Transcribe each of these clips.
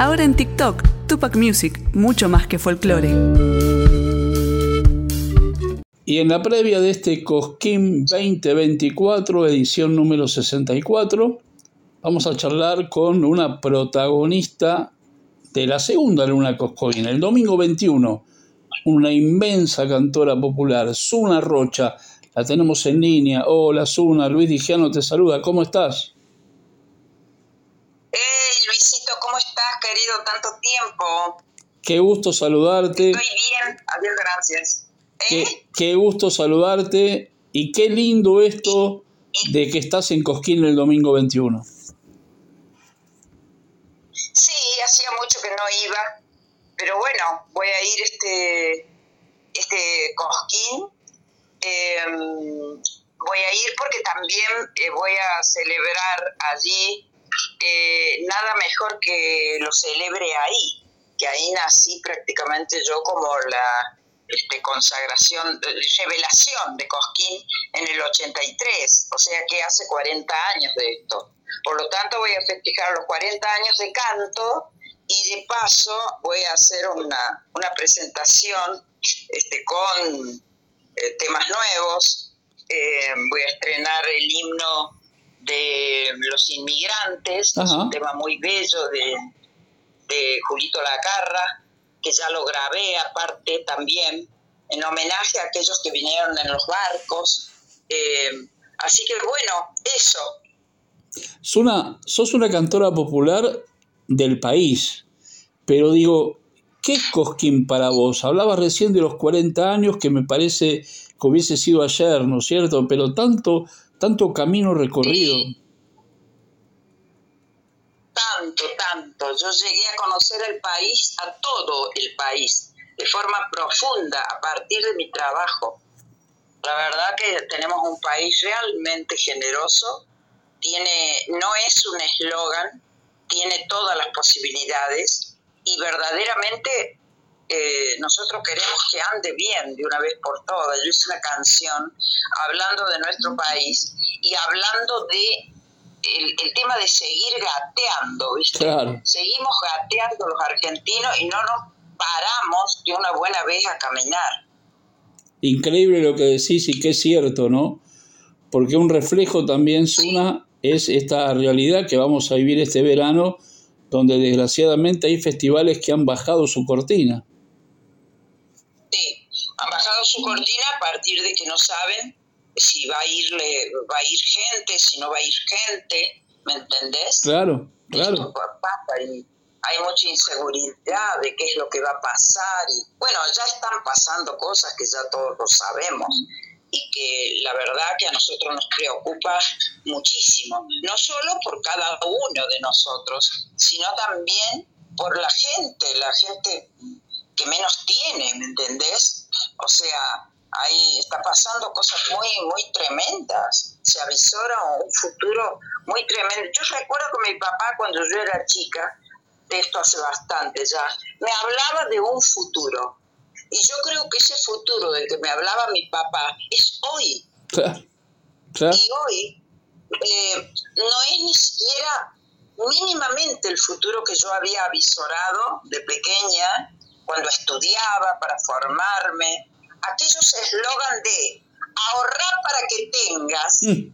Ahora en TikTok, Tupac Music, mucho más que folclore. Y en la previa de este Cosquín 2024, edición número 64, vamos a charlar con una protagonista de la segunda Luna Coscoín, el domingo 21, una inmensa cantora popular, Zuna Rocha. La tenemos en línea. Hola Zuna, Luis Digiano te saluda. ¿Cómo estás? Querido, tanto tiempo. Qué gusto saludarte. Estoy bien, adiós, gracias. ¿Eh? Qué, gusto saludarte y qué lindo esto de que estás en Cosquín el domingo 21. Sí, hacía mucho que no iba, pero bueno, voy a ir este, este Cosquín. Em, voy a ir porque también eh, voy a celebrar allí eh, nada mejor que lo celebre ahí, que ahí nací prácticamente yo como la este, consagración, revelación de Cosquín en el 83, o sea que hace 40 años de esto. Por lo tanto voy a festejar los 40 años de canto y de paso voy a hacer una, una presentación este, con eh, temas nuevos. Eh, voy a estrenar el himno de los inmigrantes, es un tema muy bello de, de Julito Lacarra, que ya lo grabé aparte también, en homenaje a aquellos que vinieron en los barcos. Eh, así que bueno, eso. Suna, sos una cantora popular del país, pero digo, ¿qué es Cosquín para vos? Hablabas recién de los 40 años, que me parece que hubiese sido ayer, ¿no es cierto? Pero tanto tanto camino recorrido. Tanto, tanto. Yo llegué a conocer el país, a todo el país, de forma profunda a partir de mi trabajo. La verdad que tenemos un país realmente generoso, tiene, no es un eslogan, tiene todas las posibilidades y verdaderamente eh, nosotros queremos que ande bien de una vez por todas. Yo hice una canción hablando de nuestro país y hablando de el, tema de seguir gateando, ¿viste? Seguimos gateando los argentinos y no nos paramos de una buena vez a caminar. Increíble lo que decís y que es cierto, ¿no? Porque un reflejo también, Suna, es esta realidad que vamos a vivir este verano, donde desgraciadamente hay festivales que han bajado su cortina su cortina a partir de que no saben si va a irle, va a ir gente, si no va a ir gente, ¿me entendés? Claro, claro. hay mucha inseguridad de qué es lo que va a pasar. Y, bueno, ya están pasando cosas que ya todos lo sabemos y que la verdad que a nosotros nos preocupa muchísimo, no solo por cada uno de nosotros, sino también por la gente, la gente que menos tiene, ¿me entendés? O sea, ahí está pasando cosas muy, muy tremendas. Se avisora un futuro muy tremendo. Yo recuerdo que mi papá, cuando yo era chica, de esto hace bastante ya, me hablaba de un futuro. Y yo creo que ese futuro del que me hablaba mi papá es hoy. Y hoy eh, no es ni siquiera mínimamente el futuro que yo había avisorado de pequeña cuando estudiaba para formarme, aquellos eslogan de ahorrar para que tengas, mm.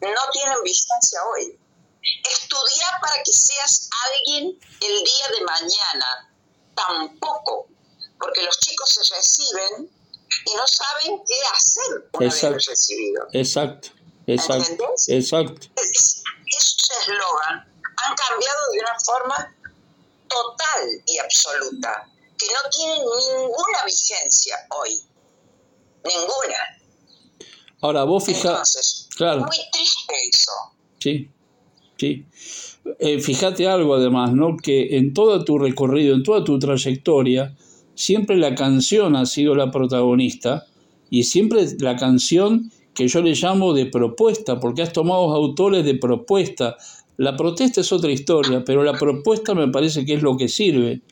no tienen vigencia hoy. Estudiar para que seas alguien el día de mañana, tampoco, porque los chicos se reciben y no saben qué hacer una exacto, vez recibido. Exacto, exacto. Exacto. esos eslogan han cambiado de una forma total y absoluta que no tienen ninguna vigencia hoy. Ninguna. Ahora, vos fijate. Claro. Muy triste eso. Sí, sí. Eh, fíjate algo además, ¿no? Que en todo tu recorrido, en toda tu trayectoria, siempre la canción ha sido la protagonista y siempre la canción que yo le llamo de propuesta, porque has tomado autores de propuesta. La protesta es otra historia, pero la propuesta me parece que es lo que sirve.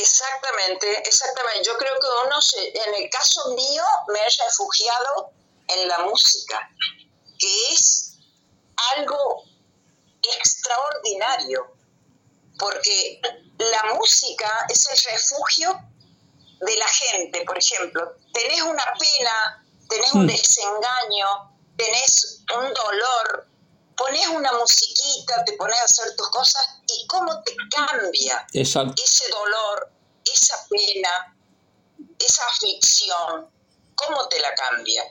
Exactamente, exactamente. Yo creo que uno, en el caso mío, me he refugiado en la música, que es algo extraordinario. porque la música es el refugio de la gente, por ejemplo. Tenés una pena, tenés un hmm. desengaño, tenés un dolor, pones una musiquita, te pones a hacer tus cosas y cómo te cambia ese dolor, esa pena, esa aflicción, cómo te la cambia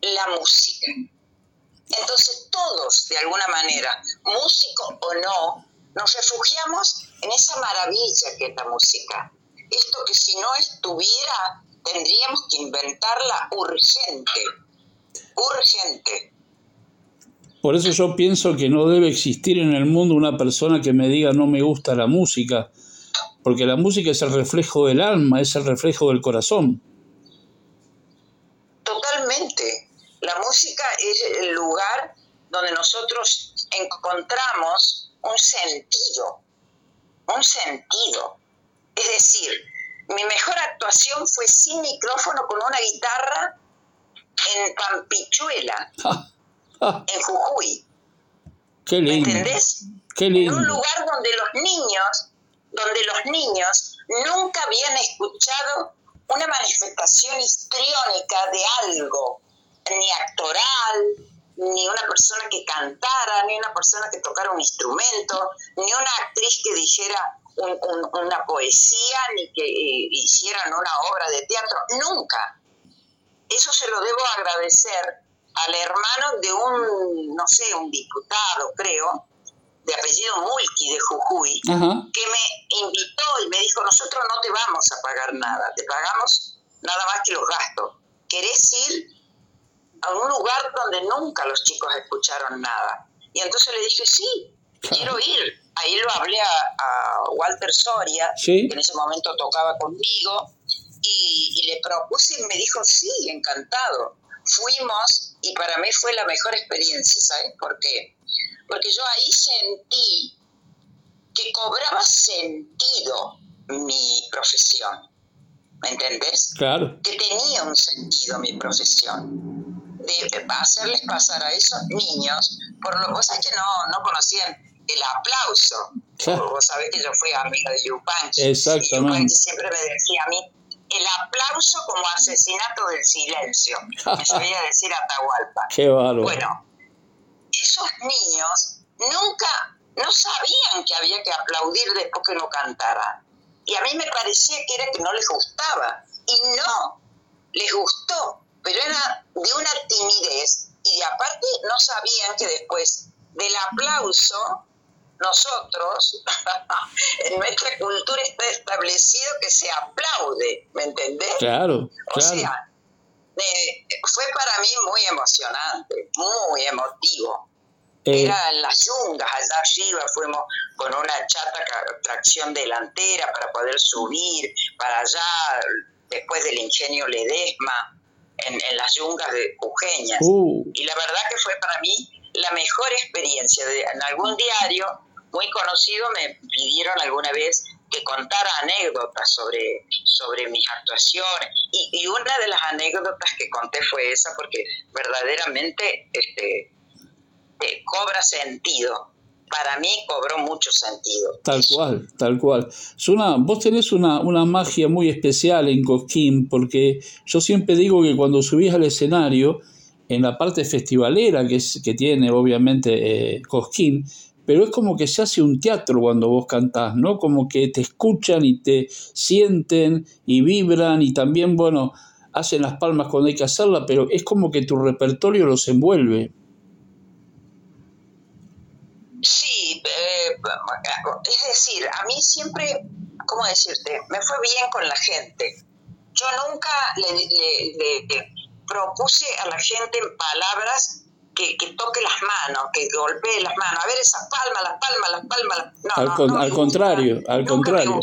la música. Entonces todos, de alguna manera, músico o no, nos refugiamos en esa maravilla que es la música. Esto que si no estuviera, tendríamos que inventarla urgente, urgente. Por eso yo pienso que no debe existir en el mundo una persona que me diga no me gusta la música, porque la música es el reflejo del alma, es el reflejo del corazón. Totalmente. La música es el lugar donde nosotros encontramos un sentido, un sentido. Es decir, mi mejor actuación fue sin micrófono con una guitarra en Pampichuela, en Jujuy. Qué lindo. ¿Me entendés? Qué lindo. En un lugar donde los niños, donde los niños nunca habían escuchado una manifestación histriónica de algo, ni actoral, ni una persona que cantara, ni una persona que tocara un instrumento, ni una actriz que dijera una poesía, ni que eh, hicieran una obra de teatro, nunca. Eso se lo debo agradecer al hermano de un, no sé, un diputado, creo, de apellido Mulki de Jujuy, que me invitó y me dijo, nosotros no te vamos a pagar nada, te pagamos nada más que los gastos. ¿Querés ir? a un lugar donde nunca los chicos escucharon nada. Y entonces le dije, sí, quiero ir. Ahí lo hablé a, Walter Soria, que en ese momento tocaba conmigo, y, le propuse y me dijo, sí, encantado. Fuimos y para mí fue la mejor experiencia, ¿sabes por qué? Porque yo ahí sentí que cobraba sentido mi profesión. ¿Me entendés? Claro. Que tenía un sentido mi profesión de hacerles pasar a esos niños, por lo cosas que no, no conocían el aplauso. Vos sabés que yo fui amiga de Yupanqui. Exactamente. Y Yupanqui siempre me decía a mí, el aplauso como asesinato del silencio. Me sabía decir Atahualpa. Qué bárbaro. Bueno, esos niños nunca, no sabían que había que aplaudir después que no cantara. Y a mí me parecía que era que no les gustaba. Y no, les gustó pero era de una timidez y aparte no sabían que después del aplauso nosotros, en nuestra cultura está establecido que se aplaude, ¿me entendés? Claro, O sea, fue para mí muy emocionante, muy emotivo. Eh, Era en las yungas, allá arriba fuimos con una chata tracción delantera para poder subir para allá, después del ingenio Ledesma en, las yungas de Cujeñas. Uh. Y la verdad que fue para mí la mejor experiencia. De, en algún diario muy conocido me pidieron alguna vez que contara anécdotas sobre, sobre mis actuaciones. Y, una de las anécdotas que conté fue esa, porque verdaderamente este, te cobra sentido para mí cobró mucho sentido. Tal cual, tal cual. vos tenés una, una, magia muy especial en Cosquín, porque yo siempre digo que cuando subís al escenario, en la parte festivalera que, es, que tiene obviamente eh, Cosquín, pero es como que se hace un teatro cuando vos cantás, ¿no? Como que te escuchan y te sienten y vibran y también, bueno, hacen las palmas cuando hay que hacerla, pero es como que tu repertorio los envuelve. Sí, eh, es decir, a mí siempre, ¿cómo decirte? Me fue bien con la gente. Yo nunca le, propuse a la gente palabras que, toque las manos, que golpee las manos. A ver, esas palmas, las palmas, las palmas. No, al, contrario, al contrario.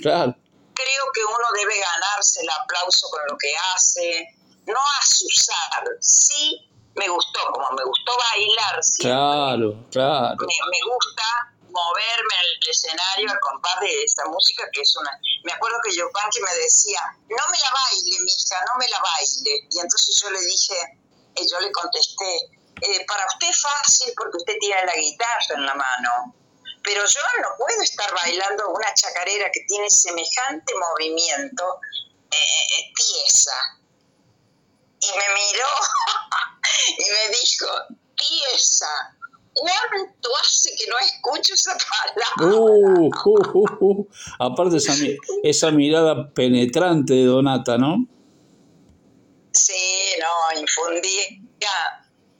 Claro. Creo que uno debe ganarse el aplauso con lo que hace, no asusar, sí me gustó, como me gustó bailar siempre. Claro, claro. Me, gusta moverme en el escenario al compás de esta música que es una... Me acuerdo que Yopanqui me decía, no me la baile, mija, no me la baile. Y entonces yo le dije, y yo le contesté, eh, para usted es fácil porque usted tiene la guitarra en la mano, pero yo no puedo estar bailando una chacarera que tiene semejante movimiento, eh, eh tiesa. Y me miró y me dijo, tiesa, ¿cuánto hace que no escucho esa palabra? Uh, uh, uh, uh. Aparte esa, esa mirada penetrante de Donata, ¿no? Sí, no, infundía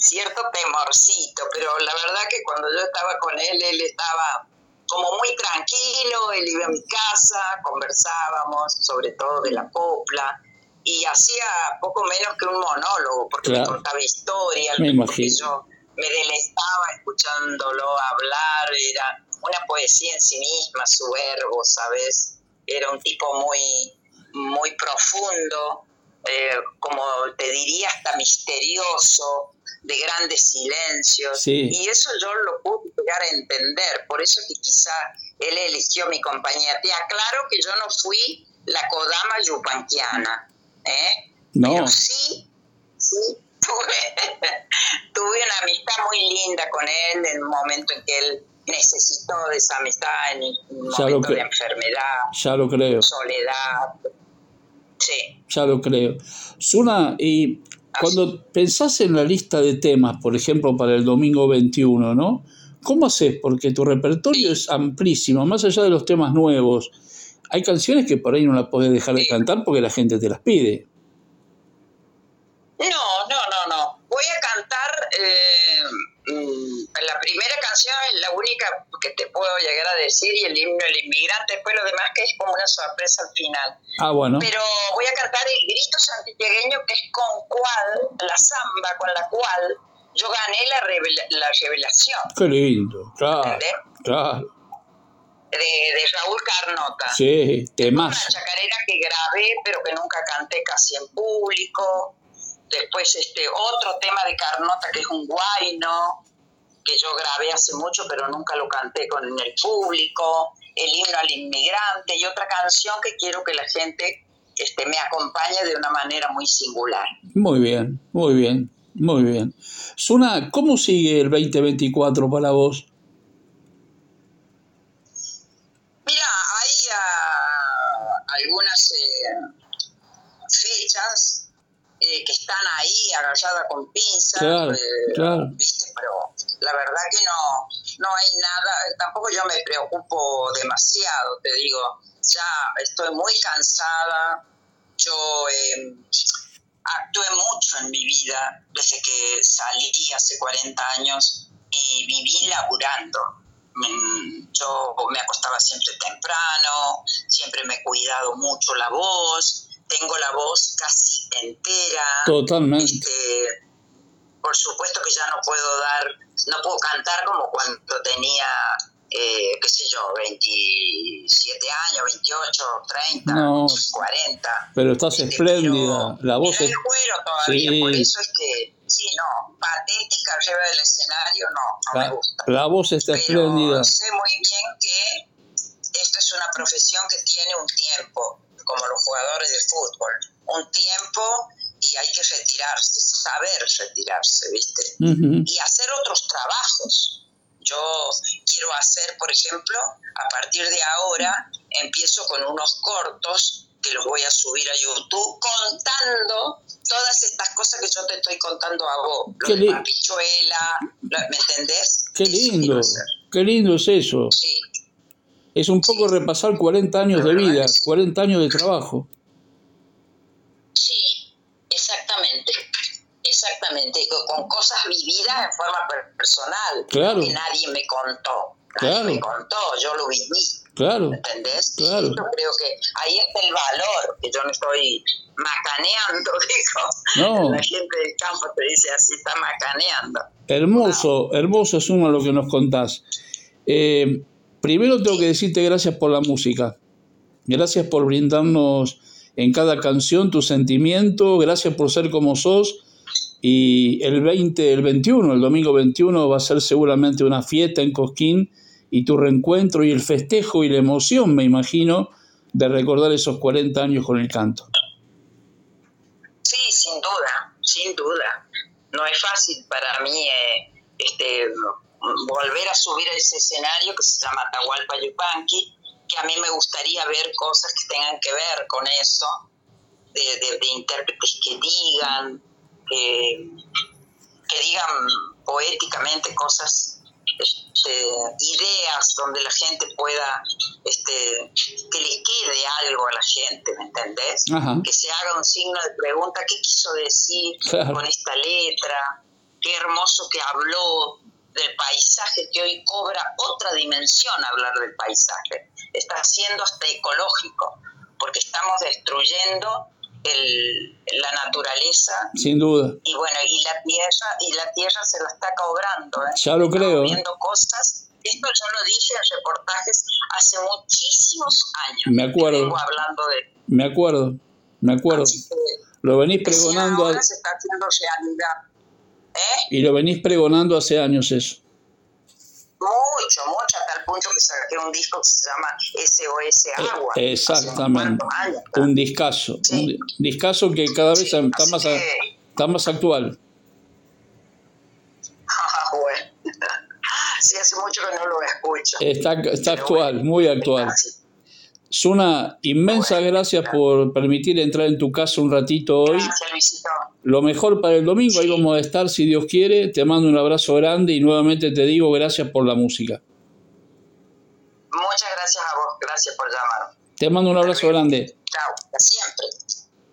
cierto temorcito, pero la verdad que cuando yo estaba con él, él estaba como muy tranquilo, él iba a mi casa, conversábamos sobre todo de la copla y hacía poco menos que un monólogo porque me contaba historias, me yo me deleitaba escuchándolo hablar, era una poesía en sí misma, su verbo, ¿sabes? Era un tipo muy, muy profundo, eh, como te diría, hasta misterioso, de grandes silencios. Y eso yo lo pude llegar a entender, por eso que quizá él eligió mi compañía. Te aclaro que yo no fui la Kodama yupanquiana, ¿eh? No. Pero sí, sí, tuve, tuve una amistad muy linda con él en el momento en que él necesitó de esa amistad, en un momento de enfermedad, ya lo creo. soledad. Sí. Ya lo creo. Suna, y cuando pensás en la lista de temas, por ejemplo, para el domingo 21, ¿no? ¿Cómo haces? Porque tu repertorio es amplísimo, más allá de los temas nuevos. Hay canciones que por ahí no las podés dejar de cantar porque la gente te las pide. No, no, no, no. Voy a cantar eh, Mm, la primera canción es la única que te puedo llegar a decir y el himno del inmigrante, después lo demás que es como una sorpresa al final. Ah, bueno. Pero voy a cantar el grito santiagueño que es con cual, la samba con la cual yo gané la, la revelación. Qué lindo, claro. Claro. De, de, Raúl Carnota. Sí, temas. Una chacarera que grabé pero que nunca canté casi en público Después este otro tema de Carnota que es un guayno, que yo grabé hace mucho pero nunca lo canté con el público, el himno al inmigrante y otra canción que quiero que la gente este, me acompañe de una manera muy singular. Muy bien, muy bien, muy bien. Suna, ¿cómo sigue el 2024 para vos? Mira, hay ah, algunas eh, fechas eh, que están ahí agalladas con pinzas, eh, ¿viste? Pero la verdad que no, no hay nada, tampoco yo me preocupo demasiado, te digo, ya estoy muy cansada, yo em, actué mucho en mi vida desde que salí hace 40 años y viví laburando. Mm, yo me acostaba siempre temprano, siempre me he cuidado mucho la voz, tengo la voz casi entera. Totalmente. Este, por supuesto que ya no puedo dar, no puedo cantar como cuando tenía, eh, qué sé yo, 27 años, 28, 30, 40. Pero estás este, espléndida, la voz es... todavía, por eso es que, sí, no, patética arriba del escenario, no, no me gusta. La voz está Pero espléndida. sé muy bien que esto es una profesión que tiene un tiempo como los jugadores de fútbol, un tiempo y hay que retirarse, saber retirarse, ¿viste? Y hacer otros trabajos. Yo quiero hacer, por ejemplo, a partir de ahora, empiezo con unos cortos que los voy a subir a YouTube contando todas estas cosas que yo te estoy contando a vos. Lo de Papichuela, ¿me entendés? Qué lindo, qué lindo es eso. Sí. Es un poco repasar 40 años de vida, 40 años de trabajo. Sí, exactamente. Exactamente, con cosas vividas en forma personal. Claro. Que nadie me contó. Nadie claro. me contó, yo lo viví. Claro. ¿Entendés? Claro. yo creo que ahí está el valor, que yo no estoy macaneando, digo. No. La gente del campo te dice así, está macaneando. Hermoso, hermoso es uno lo que nos contás. Eh, Primero tengo que decirte gracias por la música. Gracias por brindarnos en cada canción tu sentimiento. Gracias por ser como sos. Y el 20, el 21, el domingo 21 va a ser seguramente una fiesta en Cosquín y tu reencuentro y el festejo y la emoción, me imagino, de recordar esos 40 años con el canto. Sí, sin duda, sin duda. No es fácil para mí eh, este, volver a subir a ese escenario que se llama Atahualpa Yupanqui, que a mí me gustaría ver cosas que tengan que ver con eso, de, intérpretes que digan, que, digan poéticamente cosas, este, ideas donde la gente pueda, este, que le quede algo a la gente, ¿me entendés? Que se haga un signo de pregunta, ¿qué quiso decir con esta letra? Qué hermoso que habló del paisaje que hoy cobra otra dimensión hablar del paisaje. Está siendo hasta ecológico, porque estamos destruyendo la naturaleza. Sin duda. Y bueno, y la tierra, y la tierra se la está cobrando. ¿eh? Ya lo creo. ¿eh? Viendo cosas. Esto yo lo dije en reportajes hace muchísimos años. Me acuerdo. hablando de. Me acuerdo. Me acuerdo. lo venís pregonando. Ahora se está haciendo realidad. Y lo venís pregonando hace años eso. Mucho, mucho, hasta el punto que saqué un disco que se llama SOS eh, Agua. exactamente. un discazo. Un discazo que cada vez está, más, está más actual. Ah, bueno. sí, hace mucho que no lo escucho. Está, está actual, muy actual. Suna, inmensas gracias por permitir entrar en tu casa un ratito hoy. Gracias, Lo mejor para el domingo, ahí vamos a estar si Dios quiere. Te mando un abrazo grande y nuevamente te digo gracias por la música. Muchas gracias a vos, gracias por llamar. Te mando un abrazo grande. Chao, siempre.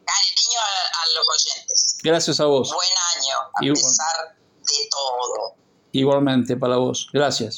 Cariño a, a, los oyentes. Gracias a vos. Buen año, a pesar de todo. Igualmente para vos. Gracias.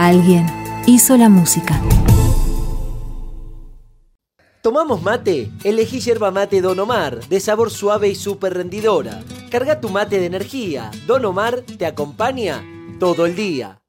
Alguien hizo la música. ¿Tomamos mate? Elegí yerba mate Don Omar, de sabor suave y súper rendidora. Carga tu mate de energía. Don Omar te acompaña todo el día.